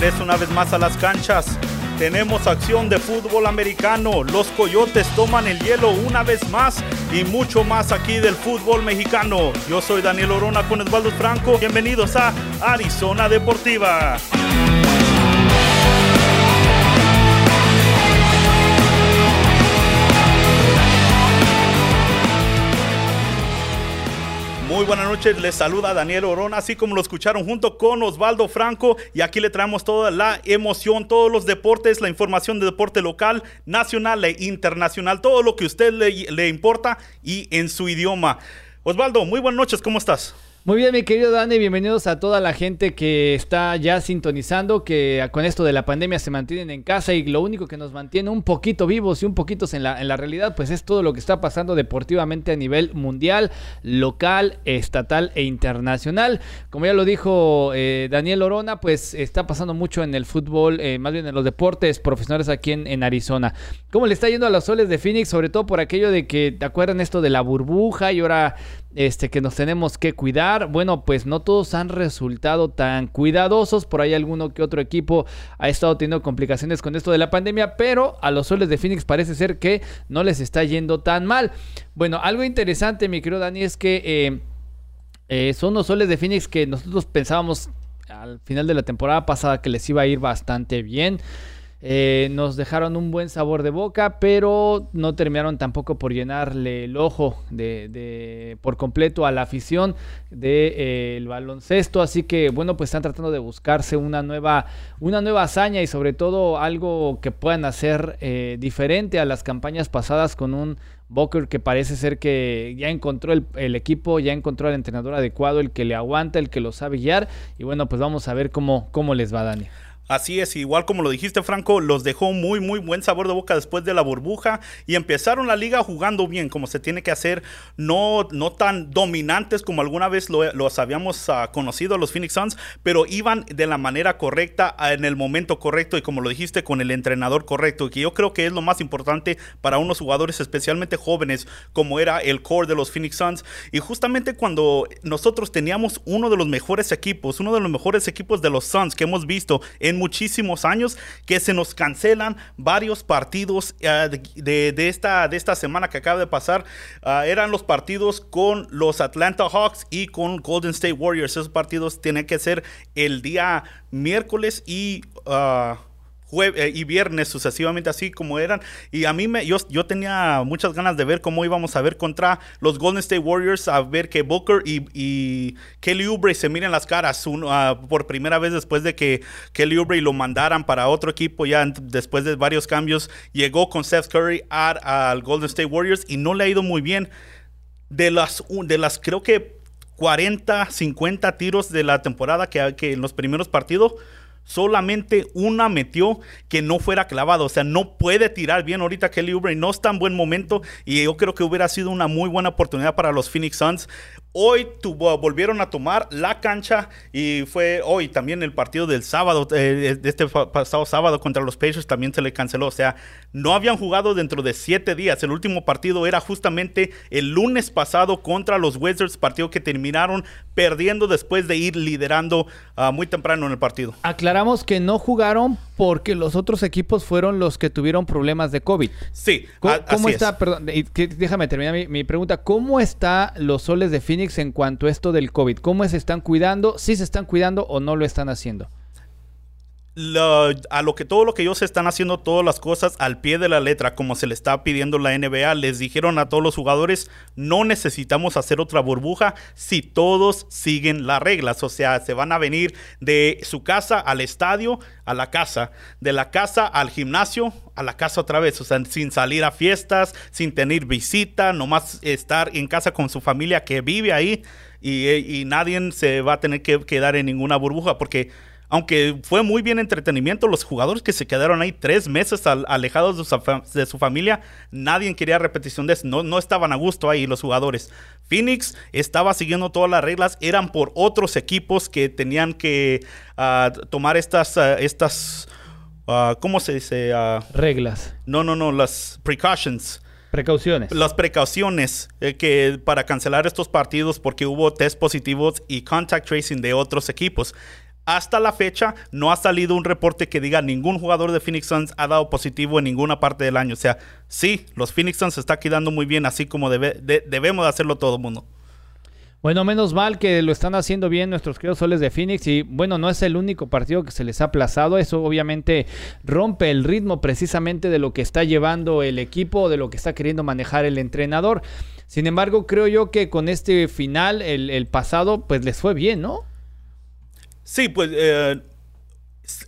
Regreso una vez más a las canchas. Tenemos acción de fútbol americano. Los Coyotes toman el hielo una vez más y mucho más aquí del fútbol mexicano. Yo soy Daniel Orona con Osvaldo Franco. Bienvenidos a Arizona Deportiva. Muy buenas noches, les saluda Daniel Orona, así como lo escucharon junto con Osvaldo Franco y aquí le traemos toda la emoción, todos los deportes, la información de deporte local, nacional e internacional, todo lo que a usted le, le importa y en su idioma. Osvaldo, muy buenas noches, ¿cómo estás? Muy bien, mi querido Dani, bienvenidos a toda la gente que está ya sintonizando, que con esto de la pandemia se mantienen en casa y lo único que nos mantiene un poquito vivos y un poquito en la, en la realidad, pues es todo lo que está pasando deportivamente a nivel mundial, local, estatal e internacional. Como ya lo dijo eh, Daniel Orona, pues está pasando mucho en el fútbol, eh, más bien en los deportes profesionales aquí en, en Arizona. ¿Cómo le está yendo a los soles de Phoenix? Sobre todo por aquello de que, ¿te acuerdan esto de la burbuja y ahora este, que nos tenemos que cuidar. Bueno, pues no todos han resultado tan cuidadosos. Por ahí alguno que otro equipo ha estado teniendo complicaciones con esto de la pandemia, pero a los soles de Phoenix parece ser que no les está yendo tan mal. Bueno, algo interesante, mi querido Dani, es que eh, eh, son los soles de Phoenix que nosotros pensábamos al final de la temporada pasada que les iba a ir bastante bien. Eh, nos dejaron un buen sabor de boca, pero no terminaron tampoco por llenarle el ojo de, por completo a la afición del de, eh, baloncesto. Así que bueno, pues están tratando de buscarse una nueva, una nueva hazaña y sobre todo algo que puedan hacer eh, diferente a las campañas pasadas con un Booker que parece ser que ya encontró el, el, equipo, ya encontró al entrenador adecuado, el que le aguanta, el que lo sabe guiar. Y bueno, pues vamos a ver cómo, cómo les va, Dani. Así es, igual como lo dijiste Franco, los dejó muy muy buen sabor de boca después de la burbuja y empezaron la liga jugando bien como se tiene que hacer, no, no tan dominantes como alguna vez lo, los habíamos uh, conocido los Phoenix Suns, pero iban de la manera correcta en el momento correcto y como lo dijiste con el entrenador correcto, que yo creo que es lo más importante para unos jugadores especialmente jóvenes como era el core de los Phoenix Suns. Y justamente cuando nosotros teníamos uno de los mejores equipos, uno de los mejores equipos de los Suns que hemos visto en muchísimos años que se nos cancelan varios partidos uh, de, esta, de esta semana que acaba de pasar. Uh, eran los partidos con los Atlanta Hawks y con Golden State Warriors. Esos partidos tienen que ser el día miércoles y... Uh, jueves y viernes sucesivamente así como eran. Y a mí me yo, yo tenía muchas ganas de ver cómo íbamos a ver contra los Golden State Warriors a ver que Booker y, y Kelly Oubre se miren las caras uno, uh, por primera vez después de que Kelly Oubre lo mandaran para otro equipo ya después de varios cambios llegó con Seth Curry al Golden State Warriors y no le ha ido muy bien. De las de las creo que 40 50 tiros de la temporada que, que en los primeros partidos solamente una metió que no fuera clavado. O sea, no puede tirar bien ahorita Kelly Oubre. No está en buen momento. Y yo creo que hubiera sido una muy buena oportunidad para los Phoenix Suns. Hoy tuvo, volvieron a tomar la cancha y fue hoy también el partido del sábado, eh, de este pasado sábado contra los Pacers también se le canceló. O sea, no habían jugado dentro de siete días. El último partido era justamente el lunes pasado contra los Wizards, partido que terminaron perdiendo después de ir liderando uh, muy temprano en el partido. Aclaramos que no jugaron porque los otros equipos fueron los que tuvieron problemas de COVID. Sí, ¿cómo, cómo está? Es. Perdón, déjame terminar mi, mi pregunta. ¿Cómo está los soles de Phoenix? En cuanto a esto del COVID? ¿Cómo se están cuidando? ¿Si se están cuidando o no lo están haciendo? Lo, a lo que todo lo que ellos están haciendo todas las cosas al pie de la letra como se le está pidiendo la NBA les dijeron a todos los jugadores no necesitamos hacer otra burbuja si todos siguen las reglas o sea se van a venir de su casa al estadio a la casa de la casa al gimnasio a la casa otra vez o sea sin salir a fiestas sin tener visita nomás estar en casa con su familia que vive ahí y, y nadie se va a tener que quedar en ninguna burbuja porque aunque fue muy bien entretenimiento, los jugadores que se quedaron ahí tres meses al, alejados de su, de su, familia, nadie quería repetición de eso. No, no estaban a gusto ahí los jugadores. Phoenix estaba siguiendo todas las reglas, eran por otros equipos que tenían que uh, tomar estas, uh, estas uh, ¿cómo se dice? reglas. No, no, no, las precautions. Precauciones. Las precauciones eh, que para cancelar estos partidos porque hubo test positivos y contact tracing de otros equipos hasta la fecha no ha salido un reporte que diga ningún jugador de Phoenix Suns ha dado positivo en ninguna parte del año. O sea, sí, los Phoenix Suns se está quedando muy bien, así como debemos de hacerlo todo el mundo. Bueno, menos mal que lo están haciendo bien nuestros queridos soles de Phoenix y bueno, no es el único partido que se les ha aplazado, eso obviamente rompe el ritmo precisamente de lo que está llevando el equipo, de lo que está queriendo manejar el entrenador. Sin embargo, creo yo que con este final, el, pasado, pues les fue bien, ¿no? Sí, pues eh,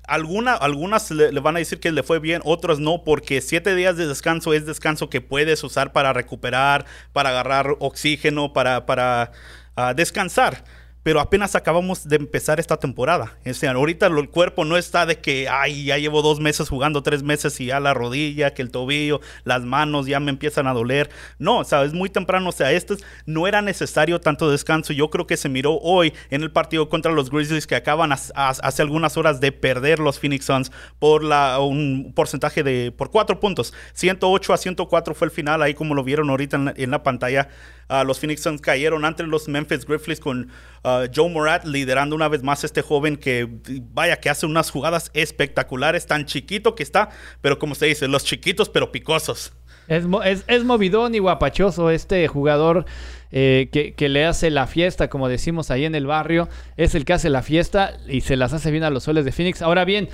algunas le, van a decir que le fue bien, otros no, porque siete días de descanso es descanso que puedes usar para recuperar, para agarrar oxígeno, para, para a descansar pero apenas acabamos de empezar esta temporada. O sea, ahorita el cuerpo no está de que, ay, ya llevo dos meses jugando, tres meses y ya la rodilla, que el tobillo, las manos ya me empiezan a doler. No, o sea, es muy temprano. O sea, esto no era necesario tanto descanso. Yo creo que se miró hoy en el partido contra los Grizzlies que acaban hace algunas horas de perder los Phoenix Suns por la, un porcentaje de, por cuatro puntos. 108 a 104 fue el final, ahí como lo vieron ahorita en la, pantalla. Ah, los Phoenix Suns cayeron ante los Memphis Grizzlies con Uh, Joe Morat liderando una vez más este joven que vaya que hace unas jugadas espectaculares, tan chiquito que está, pero como se dice, los chiquitos pero picosos. Es, es, movidón y guapachoso este jugador eh, que, le hace la fiesta, como decimos ahí en el barrio. Es el que hace la fiesta y se las hace bien a los soles de Phoenix. Ahora bien,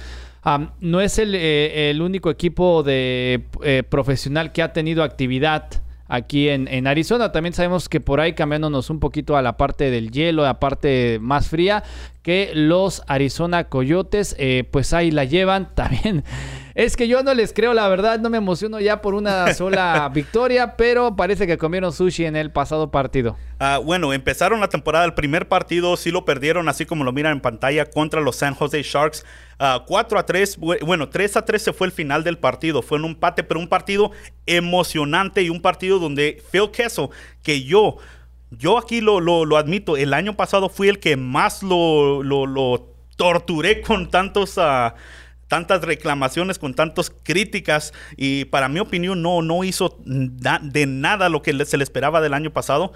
no es el, eh, el, único equipo de eh, profesional que ha tenido actividad aquí en, Arizona. También sabemos que por ahí cambiándonos un poquito a la parte del hielo, a la parte más fría, que los Arizona Coyotes, eh, pues ahí la llevan también. Es que yo no les creo, la verdad, no me emociono ya por una sola victoria, pero parece que comieron sushi en el pasado partido. Ah, bueno, empezaron la temporada, el primer partido sí lo perdieron, así como lo miran en pantalla, contra los San Jose Sharks. 4 ah, a 3, bueno, 3 a 3 se fue el final del partido, fue un empate, pero un partido emocionante y un partido donde Phil Kessel, que yo yo aquí lo, lo, admito, el año pasado fui el que más lo, lo torturé con tantos... Uh, tantas reclamaciones, con tantas críticas y para mi opinión no, no hizo de nada lo que se le esperaba del año pasado.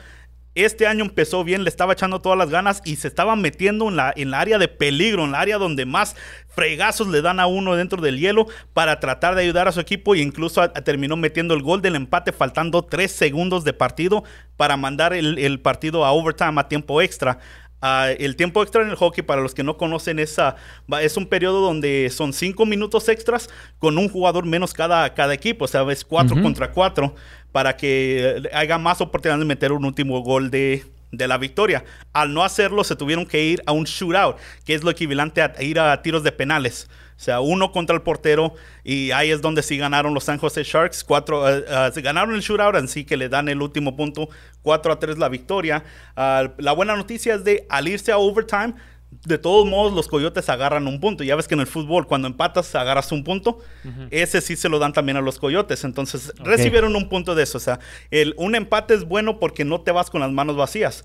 Este año empezó bien, le estaba echando todas las ganas y se estaba metiendo en la, en área de peligro, en la área donde más fregazos le dan a uno dentro del hielo para tratar de ayudar a su equipo e incluso terminó metiendo el gol del empate faltando tres segundos de partido para mandar el partido a overtime a tiempo extra. Ah, el tiempo extra en el hockey, para los que no conocen, esa, es un periodo donde son cinco minutos extras con un jugador menos cada, cada equipo. O sea, es cuatro contra cuatro para que haya más oportunidad de meter un último gol de, de la victoria. Al no hacerlo, se tuvieron que ir a un shootout, que es lo equivalente a ir a tiros de penales. O sea, uno contra el portero y ahí es donde sí ganaron los San Jose Sharks. Cuatro, uh, ganaron el shootout, así que le dan el último punto, 4 a 3 la victoria. Ah, la buena noticia es de al irse a overtime, de todos modos los coyotes agarran un punto. Ya ves que en el fútbol cuando empatas agarras un punto. Ese sí se lo dan también a los coyotes. Entonces recibieron un punto de eso. O sea, el, un empate es bueno porque no te vas con las manos vacías.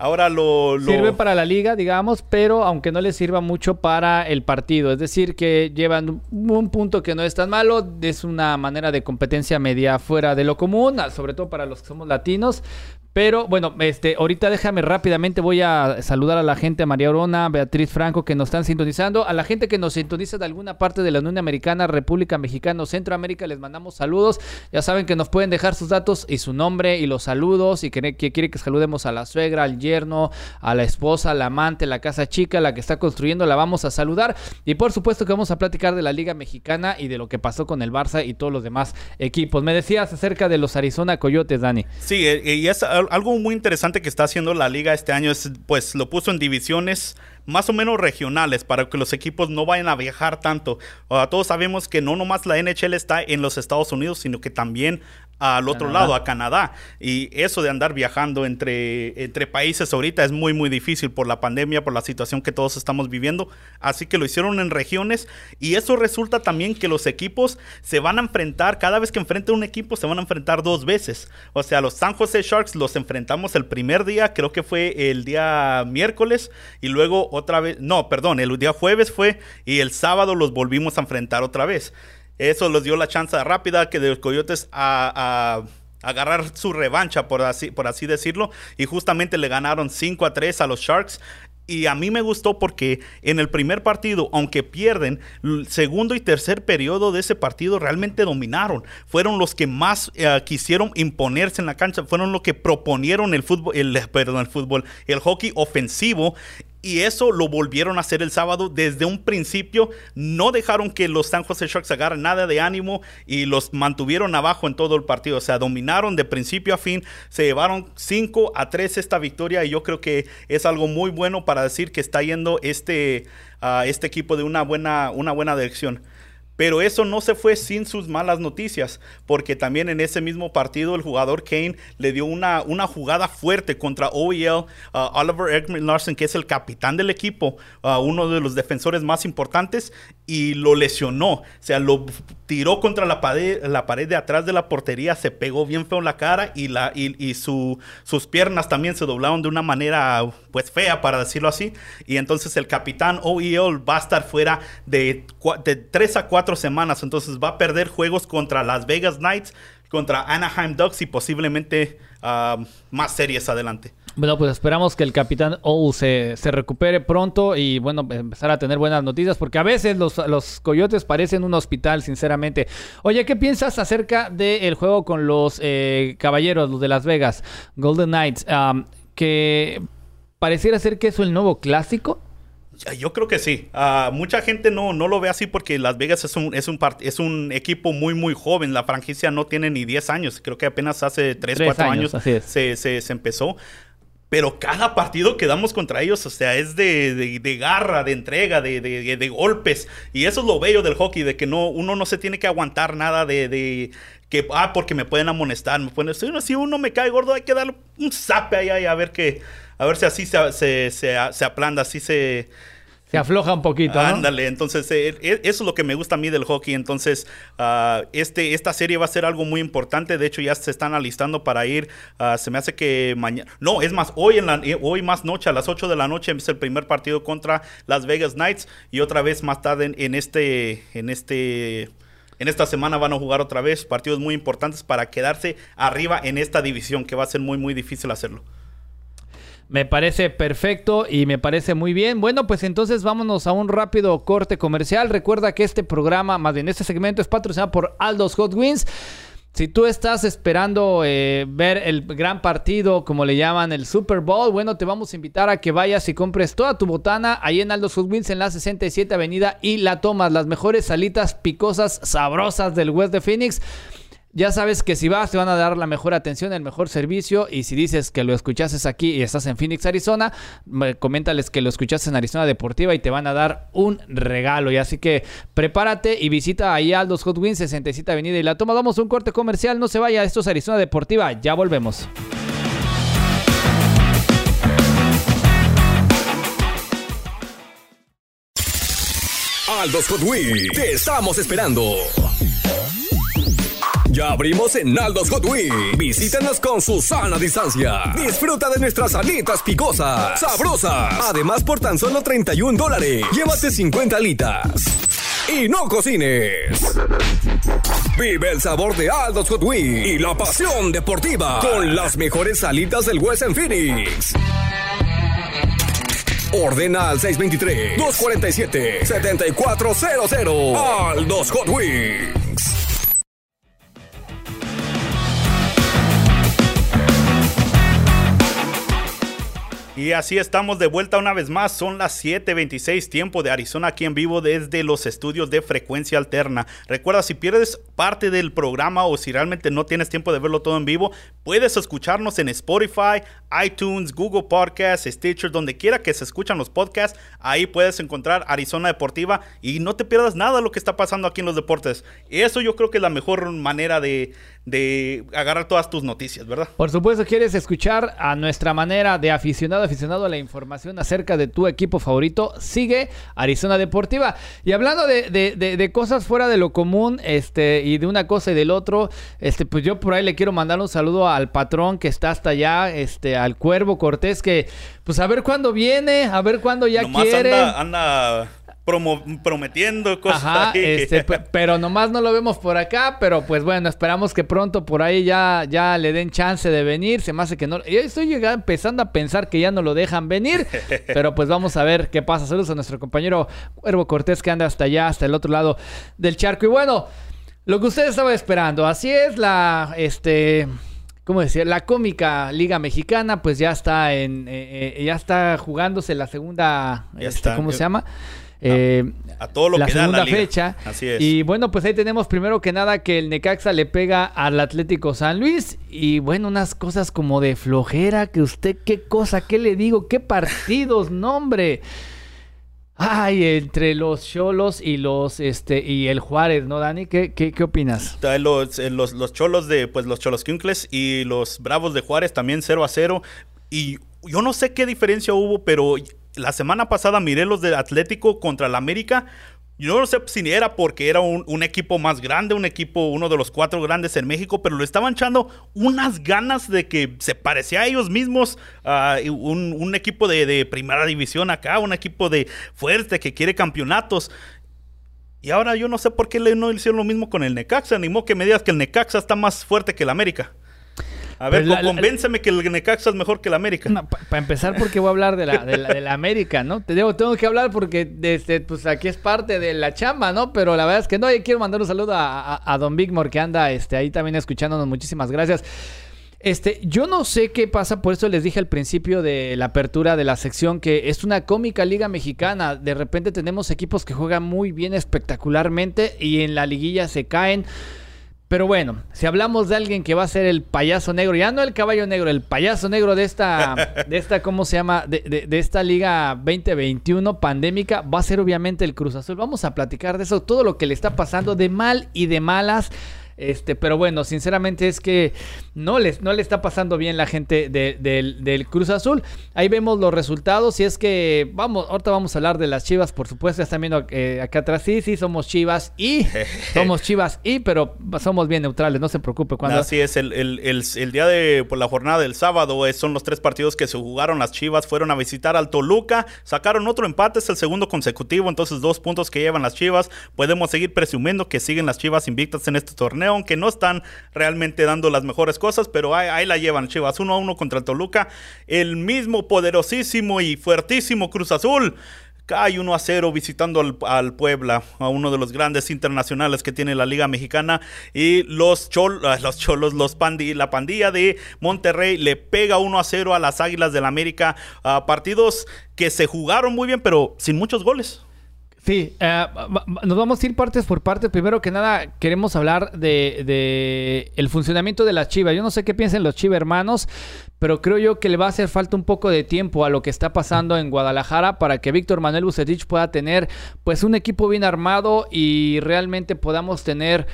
Ahora lo, Sirve para la liga, digamos, pero aunque no le sirva mucho para el partido. Es decir, que llevan un punto que no es tan malo. Es una manera de competencia media fuera de lo común, sobre todo para los que somos latinos. Pero bueno, este, ahorita déjame rápidamente, voy a saludar a la gente, a María Orona, Beatriz Franco, que nos están sintonizando, a la gente que nos sintoniza de alguna parte de la Unión Americana, República Mexicana Centroamérica, les mandamos saludos. Ya saben que nos pueden dejar sus datos y su nombre y los saludos y que, quiere que saludemos a la suegra, al yerno, a la esposa, al amante, la casa chica, la que está construyendo, la vamos a saludar. Y por supuesto que vamos a platicar de la Liga Mexicana y de lo que pasó con el Barça y todos los demás equipos. Me decías acerca de los Arizona Coyotes, Dani. Sí, eh, y es algo muy interesante que está haciendo la liga este año es, pues, lo puso en divisiones más o menos regionales para que los equipos no vayan a viajar tanto. todos sabemos que no nomás la NHL está en los Estados Unidos, sino que también al otro lado, a Canadá. Y eso de andar viajando entre, entre países ahorita es muy, muy difícil por la pandemia, por la situación que todos estamos viviendo. Así que lo hicieron en regiones y eso resulta también que los equipos se van a enfrentar, cada vez que enfrenten un equipo se van a enfrentar dos veces. O sea, los San Jose Sharks los enfrentamos el primer día, creo que fue el día miércoles y luego otra vez, no, perdón, el día jueves fue y el sábado los volvimos a enfrentar otra vez. Eso les dio la chance rápida que de los Coyotes a, agarrar su revancha, por así, por así decirlo. Y justamente le ganaron 5 a 3 a los Sharks. Y a mí me gustó porque en el primer partido, aunque pierden, el segundo y tercer periodo de ese partido realmente dominaron. Fueron los que más eh, quisieron imponerse en la cancha, fueron los que proponieron el fútbol, el, perdón, el fútbol, el hockey ofensivo y eso lo volvieron a hacer el sábado desde un principio. No dejaron que los San Jose Sharks agarren nada de ánimo y los mantuvieron abajo en todo el partido. O sea, dominaron de principio a fin. Se llevaron 5 a 3 esta victoria y yo creo que es algo muy bueno para decir que está yendo este, uh, este equipo de una buena, una buena dirección. Pero eso no se fue sin sus malas noticias, porque también en ese mismo partido el jugador Kane le dio una, una jugada fuerte contra OEL, uh, Oliver Ekman Larson, que es el capitán del equipo, uh, uno de los defensores más importantes, y lo lesionó. O sea, lo tiró contra la pared, la pared de atrás de la portería, se pegó bien feo en la cara y, la, y, su, sus piernas también se doblaron de una manera pues fea, para decirlo así. Y entonces el capitán OEL va a estar fuera de, de 3 a 4 semanas. Entonces va a perder juegos contra Las Vegas Knights, contra Anaheim Ducks y posiblemente uh, más series adelante. Bueno, pues esperamos que el capitán O se, recupere pronto y bueno, empezar a tener buenas noticias, porque a veces los, los coyotes parecen un hospital, sinceramente. Oye, ¿qué piensas acerca del juego con los eh, caballeros, los de Las Vegas, Golden Knights? Que pareciera ser que es el nuevo clásico. Yo creo que sí. Uh, mucha gente no, no lo ve así porque Las Vegas es un, es, un es un equipo muy, muy joven. La franquicia no tiene ni 10 años. Creo que apenas hace 3, 4 años, años se, se, se, empezó. Pero cada partido que damos contra ellos, o sea, es de, de, de garra, de entrega, de, de, golpes. Y eso es lo bello del hockey, de que no, uno no se tiene que aguantar nada de, que, ah, porque me pueden amonestar. Me pueden, si, uno, me cae gordo, hay que darle un zape ahí, ahí a ver que a ver si así se, se, se, se aplanda, así se... Se afloja un poquito. Ándale, entonces eh, eh, eso es lo que me gusta a mí del hockey. Entonces, uh, este, esta serie va a ser algo muy importante. De hecho, ya se están alistando para ir. Uh, se me hace que mañana. No, es más, hoy, en la, eh, hoy más noche, a las 8 de la noche, es el primer partido contra Las Vegas Knights. Y otra vez más tarde en, en este. En este en esta semana van a jugar otra vez partidos muy importantes para quedarse arriba en esta división, que va a ser muy, muy difícil hacerlo. Me parece perfecto y me parece muy bien. Bueno, pues entonces vámonos a un rápido corte comercial. Recuerda que este programa, más bien este segmento, es patrocinado por Aldos Hot Wings. Si tú estás esperando eh, ver el gran partido, como le llaman el Super Bowl, bueno, te vamos a invitar a que vayas y compres toda tu botana ahí en Aldos Hot Wings en la 67 Avenida y la tomas. Las mejores salitas picosas, sabrosas del West de Phoenix. Ya sabes que si vas te van a dar la mejor atención, el mejor servicio y si dices que lo escuchases aquí y estás en Phoenix, Arizona, coméntales que lo escuchaste en Arizona Deportiva y te van a dar un regalo. Y así que prepárate y visita ahí Aldos Hot Wings 67 Avenida y la toma. Damos un corte comercial, no se vaya, esto es Arizona Deportiva, ya volvemos. Aldos Hot Wings, te estamos esperando. Ya abrimos en Aldos Hot Wings. Visítanos con su sana distancia. Disfruta de nuestras alitas picosas, sabrosas. Además, por tan solo 31 dólares, llévate 50 alitas. Y no cocines. Vive el sabor de Aldos Hot Wings y la pasión deportiva con las mejores alitas del West en Phoenix. Ordena al 623-247-7400. Aldos Hot Wings. Y así estamos de vuelta una vez más. Son las 7:26 tiempo de Arizona aquí en vivo desde los estudios de frecuencia alterna. Recuerda, si pierdes parte del programa o si realmente no tienes tiempo de verlo todo en vivo, puedes escucharnos en Spotify, iTunes, Google Podcasts, Stitcher, donde quiera que se escuchan los podcasts. Ahí puedes encontrar Arizona Deportiva y no te pierdas nada de lo que está pasando aquí en los deportes. Eso yo creo que es la mejor manera de, de agarrar todas tus noticias, ¿verdad? Por supuesto, quieres escuchar a nuestra manera de aficionado aficionado a la información acerca de tu equipo favorito, sigue Arizona Deportiva. Y hablando de, cosas fuera de lo común, este, y de una cosa y del otro, este, pues yo por ahí le quiero mandar un saludo al patrón que está hasta allá, este, al Cuervo Cortés, que pues a ver cuándo viene, a ver cuándo ya quiere. anda prometiendo cosas. Ajá, este, pero nomás no lo vemos por acá, pero pues bueno, esperamos que pronto por ahí ya, ya le den chance de venir. Se me hace que no. Yo estoy llegando, empezando a pensar que ya no lo dejan venir, pero pues vamos a ver qué pasa. Saludos a nuestro compañero Cuervo Cortés que anda hasta allá, hasta el otro lado del charco. Y bueno, lo que usted estaba esperando, así es la, este, ¿cómo decir? La cómica Liga Mexicana, pues ya está en, eh, eh, ya está jugándose la segunda, este, ¿cómo se llama? Eh, a, todo lo la que segunda da la fecha. Así es. Y bueno, pues ahí tenemos primero que nada que el Necaxa le pega al Atlético San Luis. Y bueno, unas cosas como de flojera, que usted, qué cosa, qué le digo, qué partidos, nombre. Ay, entre los Cholos y los este y el Juárez, ¿no, Dani? ¿Qué, qué, qué opinas? Los, eh, los, los, Cholos de, pues los Cholos Quincles y los Bravos de Juárez también 0 a 0. Y yo no sé qué diferencia hubo, pero la semana pasada miré los del Atlético contra el América. Yo no sé si era porque era un, equipo más grande, un equipo, uno de los cuatro grandes en México, pero lo estaban echando unas ganas de que se parecía a ellos mismos, a un, equipo de, primera división acá, un equipo de fuerte que quiere campeonatos. Y ahora yo no sé por qué no hicieron lo mismo con el Necaxa, animó que me digas que el Necaxa está más fuerte que el América. A ver, convénceme que el Necaxa es mejor que el América. Para empezar, porque voy a hablar de la, de la, América, ¿no? Te digo, tengo que hablar porque desde, pues aquí es parte de la chamba, ¿no? Pero la verdad es que no, y quiero mandar un saludo a, Don Bigmore que anda este, ahí también escuchándonos. Muchísimas gracias. Este, yo no sé qué pasa, por eso les dije al principio de la apertura de la sección que es una cómica liga mexicana. De repente tenemos equipos que juegan muy bien espectacularmente y en la liguilla se caen. Pero bueno, si hablamos de alguien que va a ser el payaso negro, ya no el caballo negro, el payaso negro de esta, de esta ¿cómo se llama? De, de, esta liga 2021 pandémica, va a ser obviamente el Cruz Azul. Vamos a platicar de eso, todo lo que le está pasando de mal y de malas este, pero bueno, sinceramente es que no, les, no le está pasando bien la gente del Cruz Azul. Ahí vemos los resultados y es que, vamos, ahorita vamos a hablar de las Chivas, por supuesto, ya están viendo eh, acá atrás, sí, sí, somos Chivas y, somos Chivas y, pero somos bien neutrales, no se preocupe. Cuando... Así es, el, el, día de por la jornada del sábado eh, son los tres partidos que se jugaron, las Chivas fueron a visitar al Toluca, sacaron otro empate, es el segundo consecutivo, entonces dos puntos que llevan las Chivas, podemos seguir presumiendo que siguen las Chivas invictas en este torneo aunque no están realmente dando las mejores cosas, pero ahí, la llevan Chivas 1 a 1 contra el Toluca. El mismo poderosísimo y fuertísimo Cruz Azul cae 1 a 0 visitando al, Puebla, a uno de los grandes internacionales que tiene la Liga Mexicana. Y los, ah, los cholos, los la pandilla de Monterrey le pega 1 a 0 a las Águilas del la América. a partidos que se jugaron muy bien, pero sin muchos goles. Sí, eh, nos vamos a ir partes por partes. Primero que nada, queremos hablar de, el funcionamiento de las Chivas. Yo no sé qué piensan los Chivas hermanos, pero creo yo que le va a hacer falta un poco de tiempo a lo que está pasando en Guadalajara para que Víctor Manuel Bucetich pueda tener pues un equipo bien armado y realmente podamos tener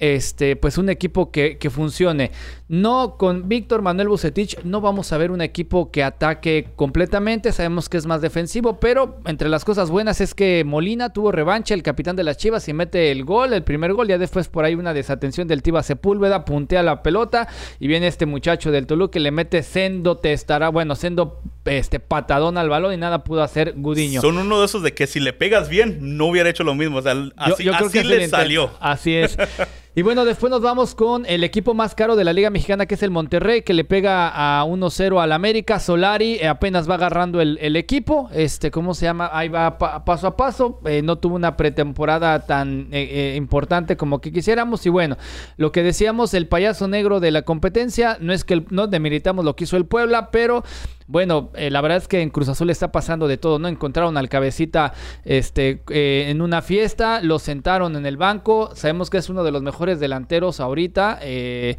este, pues un equipo que, que funcione. No con Víctor Manuel Bucetich no vamos a ver un equipo que ataque completamente, sabemos que es más defensivo, pero entre las cosas buenas es que Molina tuvo revancha, el capitán de las Chivas y mete el gol, el primer gol, ya después por ahí una desatención del Tiba Sepúlveda, puntea la pelota y viene este muchacho del Toluca que le mete sendo testará, bueno, sendo este patadón al balón y nada pudo hacer Gudiño. Son uno de esos de que si le pegas bien no hubiera hecho lo mismo, o sea, así, yo, creo que le salió. Así es. Y bueno, después nos vamos con el equipo más caro de la Liga Mexicana, que es el Monterrey, que le pega a 1-0 al América. Solari eh, apenas va agarrando el, equipo. Este, ¿cómo se llama? Ahí va paso a paso. Eh, no tuvo una pretemporada tan eh, importante como que quisiéramos. Y bueno, lo que decíamos, el payaso negro de la competencia, no es que no demeritamos lo que hizo el Puebla, pero bueno, eh, la verdad es que en Cruz Azul está pasando de todo, ¿no? Encontraron al cabecita este, eh, en una fiesta, lo sentaron en el banco, sabemos que es uno de los mejores delanteros ahorita eh,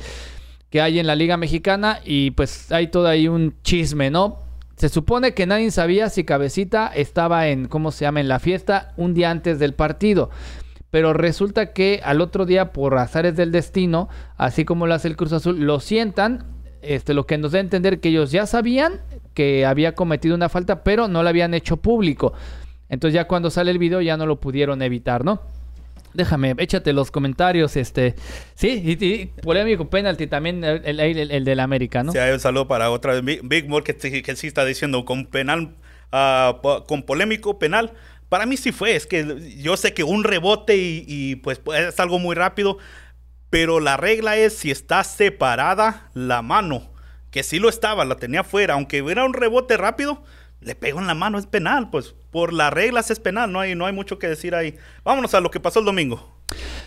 que hay en la Liga Mexicana y pues hay todo ahí un chisme, ¿no? Se supone que nadie sabía si Cabecita estaba en, ¿cómo se llama?, en la fiesta un día antes del partido. Pero resulta que al otro día, por azares del destino, así como lo hace el Cruz Azul, lo sientan este, lo que nos da a entender que ellos ya sabían que había cometido una falta, pero no la habían hecho público. Entonces ya cuando sale el video ya no lo pudieron evitar, ¿no? Déjame, échate los comentarios, este... Sí, y, polémico penalti también el, el, del América, ¿no? Sí, hay un saludo para otra vez. Big More que, que sí está diciendo con penal, uh, con polémico penal, Para mí sí fue, es que yo sé que un rebote y, pues es algo muy rápido, pero la regla es si está separada la mano, que sí lo estaba, la tenía fuera, aunque hubiera un rebote rápido, le pegó en la mano, es penal, pues por las reglas es penal, no hay, no hay mucho que decir ahí. Vámonos a lo que pasó el domingo.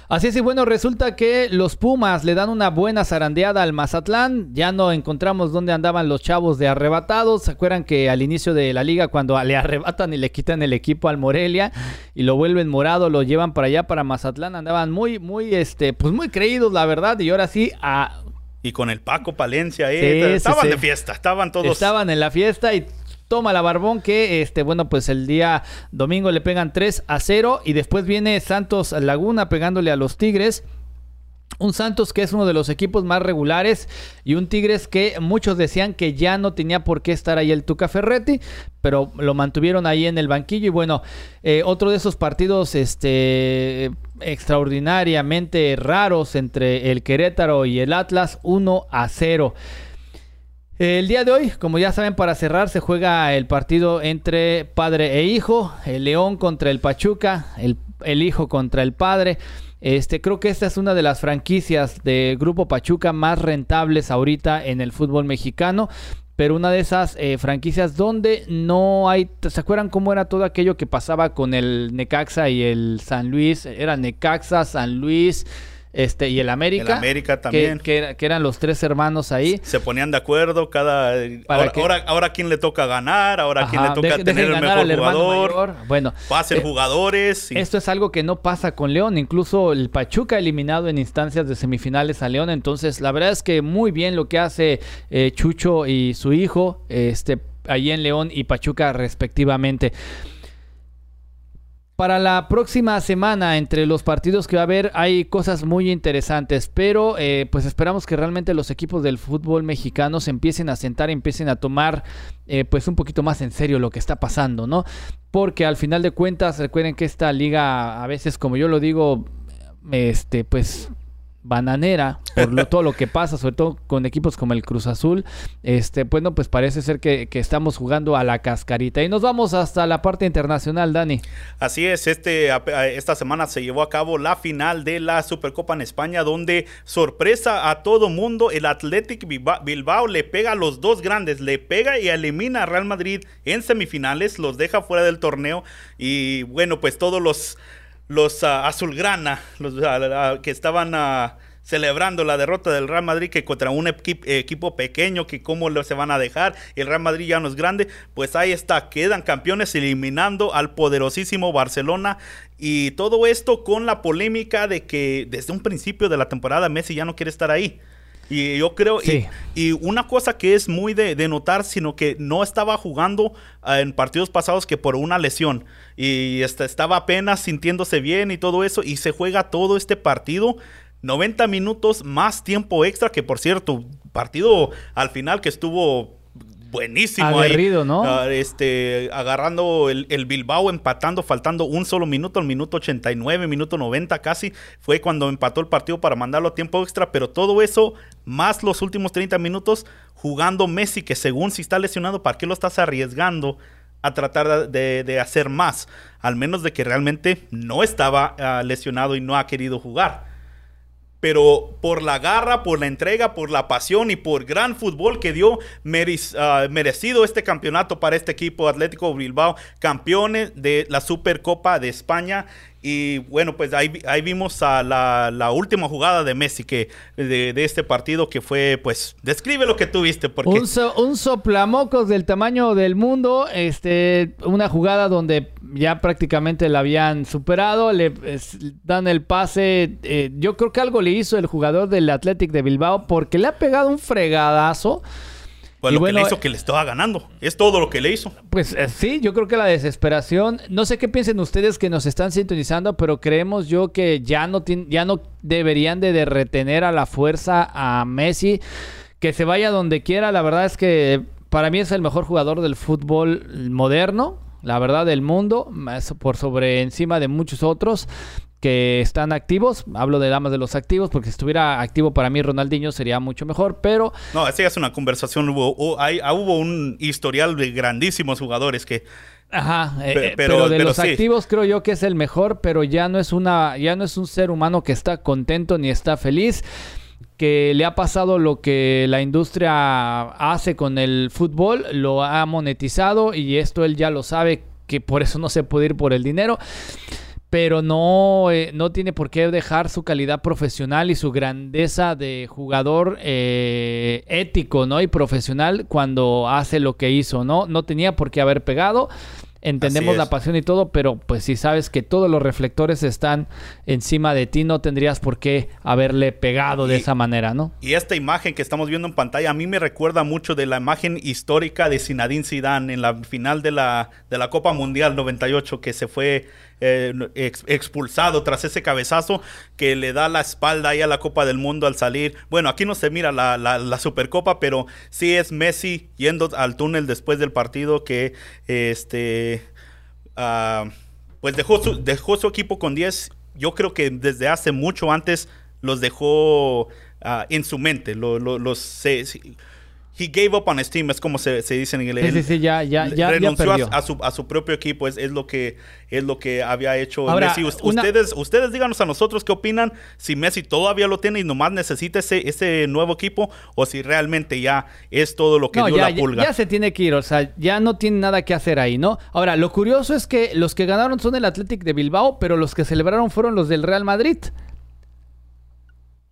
Así es, y bueno, resulta que los Pumas le dan una buena zarandeada al Mazatlán. Ya no encontramos dónde andaban los chavos de arrebatados. ¿Se acuerdan que al inicio de la liga, cuando le arrebatan y le quitan el equipo al Morelia y lo vuelven morado, lo llevan para allá, para Mazatlán? Andaban muy, muy, este, pues muy creídos, la verdad. Y ahora sí, a. Y con el Paco Palencia, eh, estaban de fiesta, estaban todos. Estaban en la fiesta y toma la Barbón que este bueno pues el día domingo le pegan 3 a 0 y después viene Santos Laguna pegándole a los Tigres un Santos que es uno de los equipos más regulares y un Tigres que muchos decían que ya no tenía por qué estar ahí el Tuca Ferretti, pero lo mantuvieron ahí en el banquillo y bueno, eh, otro de esos partidos este, extraordinariamente raros entre el Querétaro y el Atlas, 1 a 0. El día de hoy, como ya saben, para cerrar se juega el partido entre padre e hijo, el León contra el Pachuca, el, hijo contra el padre. Este, creo que esta es una de las franquicias de Grupo Pachuca más rentables ahorita en el fútbol mexicano. Pero una de esas eh, franquicias donde no hay. ¿Se acuerdan cómo era todo aquello que pasaba con el Necaxa y el San Luis? Era Necaxa, San Luis este y el América. El América también. Que, eran los tres hermanos ahí. Se ponían de acuerdo cada... Ahora, ahora, ahora, quién le toca ganar, ahora quién le toca tener el mejor jugador. Bueno. Pasen eh, jugadores. Esto es algo que no pasa con León. Incluso el Pachuca eliminado en instancias de semifinales a León. Entonces, la verdad es que muy bien lo que hace eh, Chucho y su hijo, este, ahí en León y Pachuca respectivamente. Para la próxima semana, entre los partidos que va a haber, hay cosas muy interesantes, pero eh, pues esperamos que realmente los equipos del fútbol mexicano se empiecen a sentar, empiecen a tomar eh, pues un poquito más en serio lo que está pasando, ¿no? Porque al final de cuentas, recuerden que esta liga, a veces, como yo lo digo, este, pues bananera por todo lo que pasa, sobre todo con equipos como el Cruz Azul. Este, bueno, pues parece ser que, estamos jugando a la cascarita. Y nos vamos hasta la parte internacional, Dani. Así es, este, esta semana se llevó a cabo la final de la Supercopa en España, donde sorpresa a todo mundo, el Athletic Bilbao le pega a los dos grandes, le pega y elimina a Real Madrid en semifinales, los deja fuera del torneo. Y bueno, pues todos los los uh, azulgrana, los uh, que estaban uh, celebrando la derrota del Real Madrid que contra un equipo pequeño que cómo se van a dejar, el Real Madrid ya no es grande, pues ahí está, quedan campeones eliminando al poderosísimo Barcelona y todo esto con la polémica de que desde un principio de la temporada Messi ya no quiere estar ahí. Y yo creo, y, una cosa que es muy de, notar, sino que no estaba jugando ah, en partidos pasados que por una lesión. Y este, estaba apenas sintiéndose bien y todo eso. Y se juega todo este partido. 90 minutos más tiempo extra, que por cierto, partido al final que estuvo buenísimo Aguerrido, ¿no? Ah, este, agarrando el, Bilbao, empatando, faltando un solo minuto, el minuto 89, minuto 90 casi, fue cuando empató el partido para mandarlo a tiempo extra, pero todo eso, más los últimos 30 minutos, jugando Messi, que según si está lesionado, ¿para qué lo estás arriesgando? a tratar de, hacer más, al menos de que realmente no estaba ah, lesionado y no ha querido jugar pero por la garra, por la entrega, por la pasión y por gran fútbol que dio ah, merecido este campeonato para este equipo Atlético Bilbao, campeones de la Supercopa de España y bueno, pues ahí, ahí vimos a la, última jugada de Messi que, de, este partido que fue, pues, describe lo que tú viste. Porque... Un, un soplamocos del tamaño del mundo, este, una jugada donde ya prácticamente la habían superado, le dan el pase, eh, yo creo que algo le hizo el jugador del Athletic de Bilbao porque le ha pegado un fregadazo. Pues lo que le hizo que le estaba ganando. Es todo lo que le hizo. Pues eh, sí, yo creo que la desesperación. No sé qué piensen ustedes que nos están sintonizando, pero creemos yo que ya no, ya no deberían de, retener a la fuerza a Messi. Que se vaya donde quiera. La verdad es que para mí es el mejor jugador del fútbol moderno. La verdad del mundo. Por sobre encima de muchos otros que están activos. Hablo de damas de los activos, porque si estuviera activo para mí Ronaldinho sería mucho mejor, pero... No, esa es una conversación. Hubo, ah, hubo, un historial de grandísimos jugadores que Ajá, pero, de los activos creo yo que es el mejor, pero ya no es una, ya no es un ser humano que está contento ni está feliz que le ha pasado lo que la industria hace con el fútbol, lo ha monetizado y esto él ya lo sabe que por eso no se puede ir por el dinero pero no, eh, no tiene por qué dejar su calidad profesional y su grandeza de jugador eh, ético, ¿no? Y profesional cuando hace lo que hizo, ¿no? No tenía por qué haber pegado entendemos la pasión y todo, pero pues si sabes que todos los reflectores están encima de ti, no tendrías por qué haberle pegado de esa manera, ¿no? Y esta imagen que estamos viendo en pantalla a mí me recuerda mucho de la imagen histórica de Zinedine Zidane en la final de la, de la Copa Mundial 98 que se fue eh, expulsado tras ese cabezazo que le da la espalda ahí a la Copa del Mundo al salir. Bueno, aquí no se mira la, la, Supercopa, pero sí es Messi yendo al túnel después del partido que este ah, pues dejó su, dejó su equipo con 10. Yo creo que desde hace mucho antes los dejó ah, en su mente. los, he gave up on his team, es como se, se dice en inglés. Sí, sí, sí, ya, ya, ya Renunció a, su, a su propio equipo, es, es, lo que, es lo que había hecho Messi. Ustedes, ustedes díganos a nosotros qué opinan, si Messi todavía lo tiene y nomás necesita ese, ese nuevo equipo, o si realmente ya es todo lo que dio la pulga. Ya, ya se tiene que ir, o sea, ya no tiene nada que hacer ahí, ¿no? Ahora, lo curioso es que los que ganaron son el Athletic de Bilbao, pero los que celebraron fueron los del Real Madrid.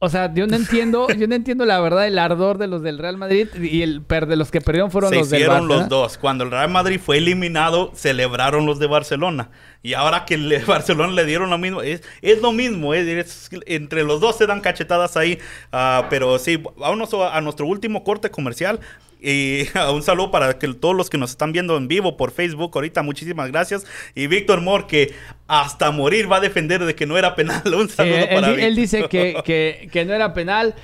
O sea, yo no entiendo, yo no entiendo la verdad el ardor de los del Real Madrid y el per de los que perdieron fueron los del Barcelona. los dos. Cuando el Real Madrid fue eliminado, celebraron los de Barcelona. Y ahora que el Barcelona le dieron lo mismo, es, es lo mismo. Es, entre los dos se dan cachetadas ahí. Uh, pero sí, vámonos a nuestro último corte comercial. Y un saludo para que todos los que nos están viendo en vivo por Facebook ahorita, muchísimas gracias. Y Víctor Moore, que hasta morir va a defender de que no era penal. Un saludo para él, él dice que, que, que no era penal.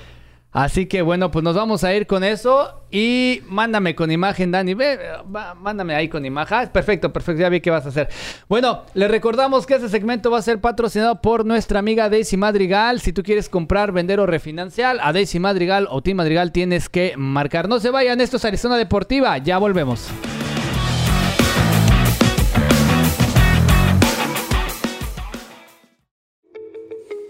Así que bueno, pues nos vamos a ir con eso y mándame con imagen, Dani. Ve, mándame ahí con imagen. Ah, perfecto, perfecto, ya vi qué vas a hacer. Bueno, le recordamos que este segmento va a ser patrocinado por nuestra amiga Daisy Madrigal. Si tú quieres comprar, vender o refinanciar a Daisy Madrigal o Team Madrigal tienes que marcar. No se vayan, esto es Arizona Deportiva, ya volvemos.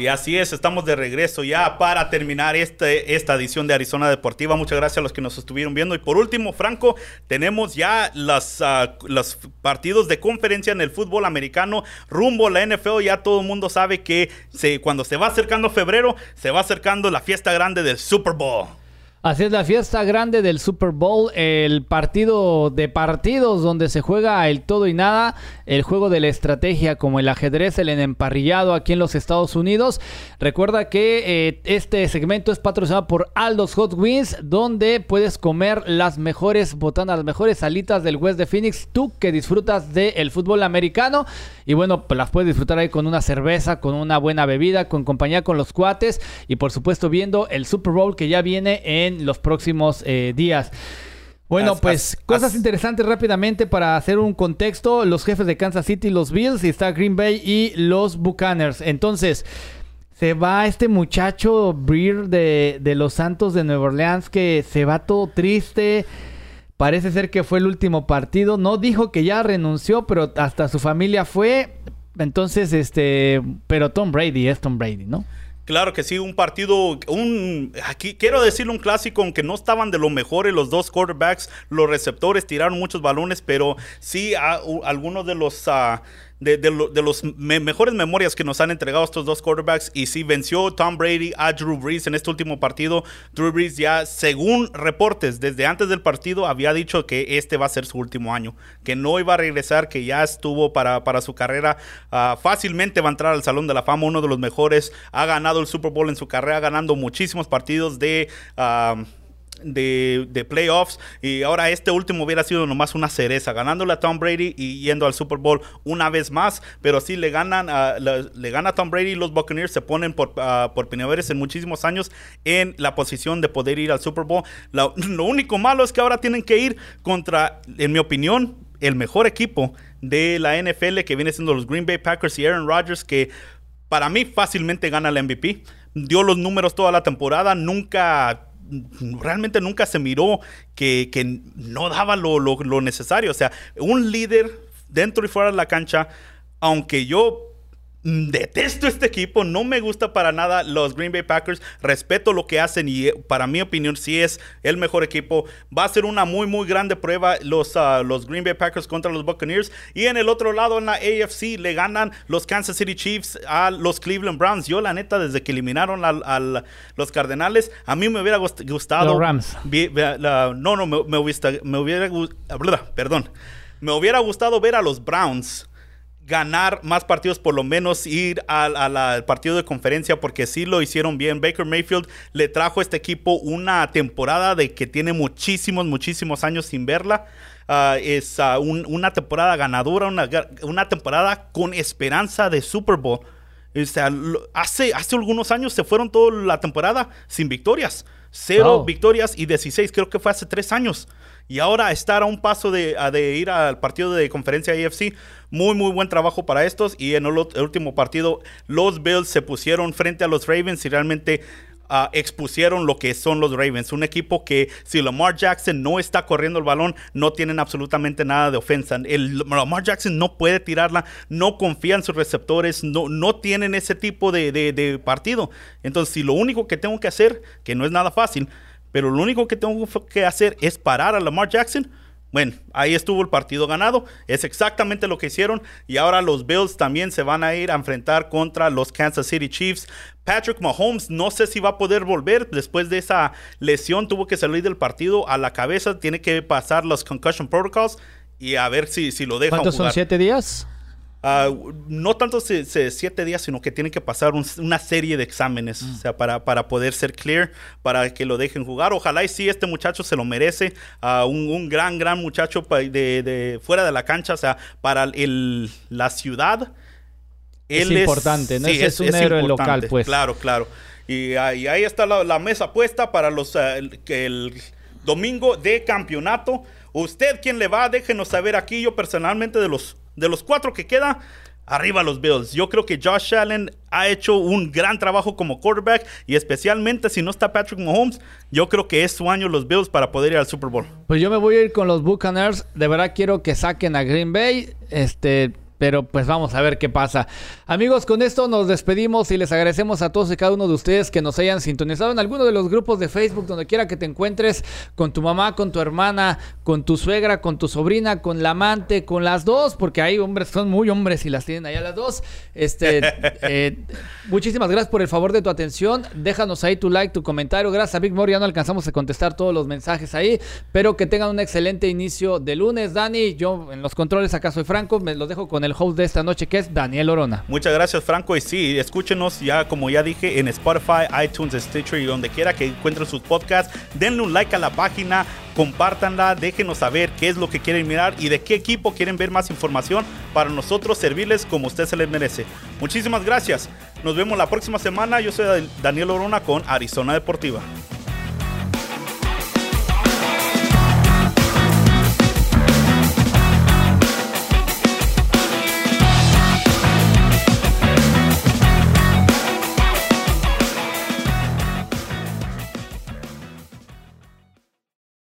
Y así es, estamos de regreso ya para terminar este, esta edición de Arizona Deportiva. Muchas gracias a los que nos estuvieron viendo. Y por último, Franco, tenemos ya las, ah, los partidos de conferencia en el fútbol americano rumbo a la NFL. Ya todo el mundo sabe que cuando se va acercando febrero, se va acercando la fiesta grande del Super Bowl. Así es la fiesta grande del Super Bowl, el partido de partidos donde se juega el todo y nada, el juego de la estrategia como el ajedrez, el emparrillado aquí en los Estados Unidos. Recuerda que eh, este segmento es patrocinado por Aldos Hot Wings, donde puedes comer las mejores botanas, las mejores alitas del West de Phoenix, tú que disfrutas del fútbol americano. Y bueno, pues las puedes disfrutar ahí con una cerveza, con una buena bebida, con compañía con los cuates y por supuesto viendo el Super Bowl que ya viene en los próximos eh, días. Bueno, pues cosas interesantes rápidamente para hacer un contexto. Los jefes de Kansas City, los Bills, y está Green Bay y los Buccaneers. Entonces, se va este muchacho Breer de, de los Santos de Nueva Orleans que se va todo triste. Parece ser que fue el último partido. No dijo que ya renunció, pero hasta su familia fue. Entonces, este, pero Tom Brady es Tom Brady, ¿no? Claro que sí, un partido, un aquí quiero decirle un clásico, aunque no estaban de lo mejor los dos quarterbacks, los receptores tiraron muchos balones, pero sí algunos de los uh, de, de, los mejores memorias que nos han entregado estos dos quarterbacks. Y si venció Tom Brady a Drew Brees en este último partido, Drew Brees ya, según reportes, desde antes del partido había dicho que este va a ser su último año, que no iba a regresar, que ya estuvo para, para su carrera. Ah, fácilmente va a entrar al Salón de la Fama, uno de los mejores. Ha ganado el Super Bowl en su carrera, ganando muchísimos partidos de... Ah, de, playoffs y ahora este último hubiera sido nomás una cereza, ganándole a Tom Brady y yendo al Super Bowl una vez más, pero sí le ganan a, le, gana Tom Brady y los Buccaneers se ponen por, uh, por en muchísimos años en la posición de poder ir al Super Bowl. lo único malo es que ahora tienen que ir contra, en mi opinión, el mejor equipo de la NFL que viene siendo los Green Bay Packers y Aaron Rodgers que para mí fácilmente gana el MVP. Dio los números toda la temporada, nunca realmente nunca se miró que, no daba lo, lo, necesario. O sea, un líder dentro y fuera de la cancha, aunque yo Detesto este equipo, no me gusta para nada los Green Bay Packers. Respeto lo que hacen y eh, para mi opinión sí es el mejor equipo. Va a ser una muy muy grande prueba los, ah, los Green Bay Packers contra los Buccaneers. Y en el otro lado en la AFC le ganan los Kansas City Chiefs a los Cleveland Browns. Yo la neta desde que eliminaron a, los Cardenales, a mí me hubiera gustado... Los Rams. no, no, me, hubiera, me hubiera... Perdón. Me hubiera gustado ver a los Browns ganar más partidos, por lo menos ir al, partido de conferencia, porque sí lo hicieron bien. Baker Mayfield le trajo a este equipo una temporada de que tiene muchísimos, muchísimos años sin verla. Ah, es ah, una temporada ganadora, una, una, temporada con esperanza de Super Bowl. hace, hace algunos años se fueron toda la temporada sin victorias. Cero victorias y 16, creo que fue hace tres años. Y ahora estar a un paso de, de ir al partido de conferencia AFC muy, muy buen trabajo para estos. Y en el, último partido, los Bills se pusieron frente a los Ravens y realmente ah, expusieron lo que son los Ravens. Un equipo que si Lamar Jackson no está corriendo el balón, no tienen absolutamente nada de ofensa. Lamar Jackson no puede tirarla, no confía en sus receptores, no, no tienen ese tipo de, de partido. Entonces, si lo único que tengo que hacer, que no es nada fácil, pero lo único que tengo que hacer es parar a Lamar Jackson, bueno, ahí estuvo el partido ganado. Es exactamente lo que hicieron. Y ahora los Bills también se van a ir a enfrentar contra los Kansas City Chiefs. Patrick Mahomes no sé si va a poder volver después de esa lesión. Tuvo que salir del partido a la cabeza. Tiene que pasar los concussion protocols y a ver si, si lo dejan ¿Cuántos son siete días? Ah, no tanto siete días, sino que tienen que pasar una serie de exámenes, mm. o sea, para, para, poder ser clear, para que lo dejen jugar. Ojalá y sí, este muchacho se lo merece, uh, un, gran, gran muchacho de, fuera de la cancha, o sea, para el, la ciudad. Él es importante, ¿no? es, un héroe local, pues. Claro, claro. Y, ahí está la, mesa puesta para los, ah, el domingo de campeonato. Usted, ¿quién le va? Déjenos saber aquí. Yo personalmente de los de los cuatro que queda, arriba los Bills. Yo creo que Josh Allen ha hecho un gran trabajo como quarterback y especialmente si no está Patrick Mahomes, yo creo que es su año los Bills para poder ir al Super Bowl. Pues yo me voy a ir con los Buccaneers. De verdad quiero que saquen a Green Bay. Este, pero pues vamos a ver qué pasa. Amigos, con esto nos despedimos y les agradecemos a todos y cada uno de ustedes que nos hayan sintonizado en alguno de los grupos de Facebook, donde quiera que te encuentres, con tu mamá, con tu hermana, con tu suegra, con tu sobrina, con la amante, con las dos, porque hay hombres, son muy hombres y las tienen allá las dos. Este, eh, muchísimas gracias por el favor de tu atención. Déjanos ahí tu like, tu comentario. Gracias a Big More, ya no alcanzamos a contestar todos los mensajes ahí, pero que tengan un excelente inicio de lunes. Dani, yo en los controles acá soy Franco, me los dejo con el el host de esta noche, que es Daniel Orona. Muchas gracias, Franco. Y sí, escúchenos ya, como ya dije, en Spotify, iTunes, Stitcher y donde quiera que encuentren sus podcasts. Denle un like a la página, compártanla, déjenos saber qué es lo que quieren mirar y de qué equipo quieren ver más información para nosotros servirles como usted se les merece. Muchísimas gracias. Nos vemos la próxima semana. Yo soy Daniel Orona con Arizona Deportiva.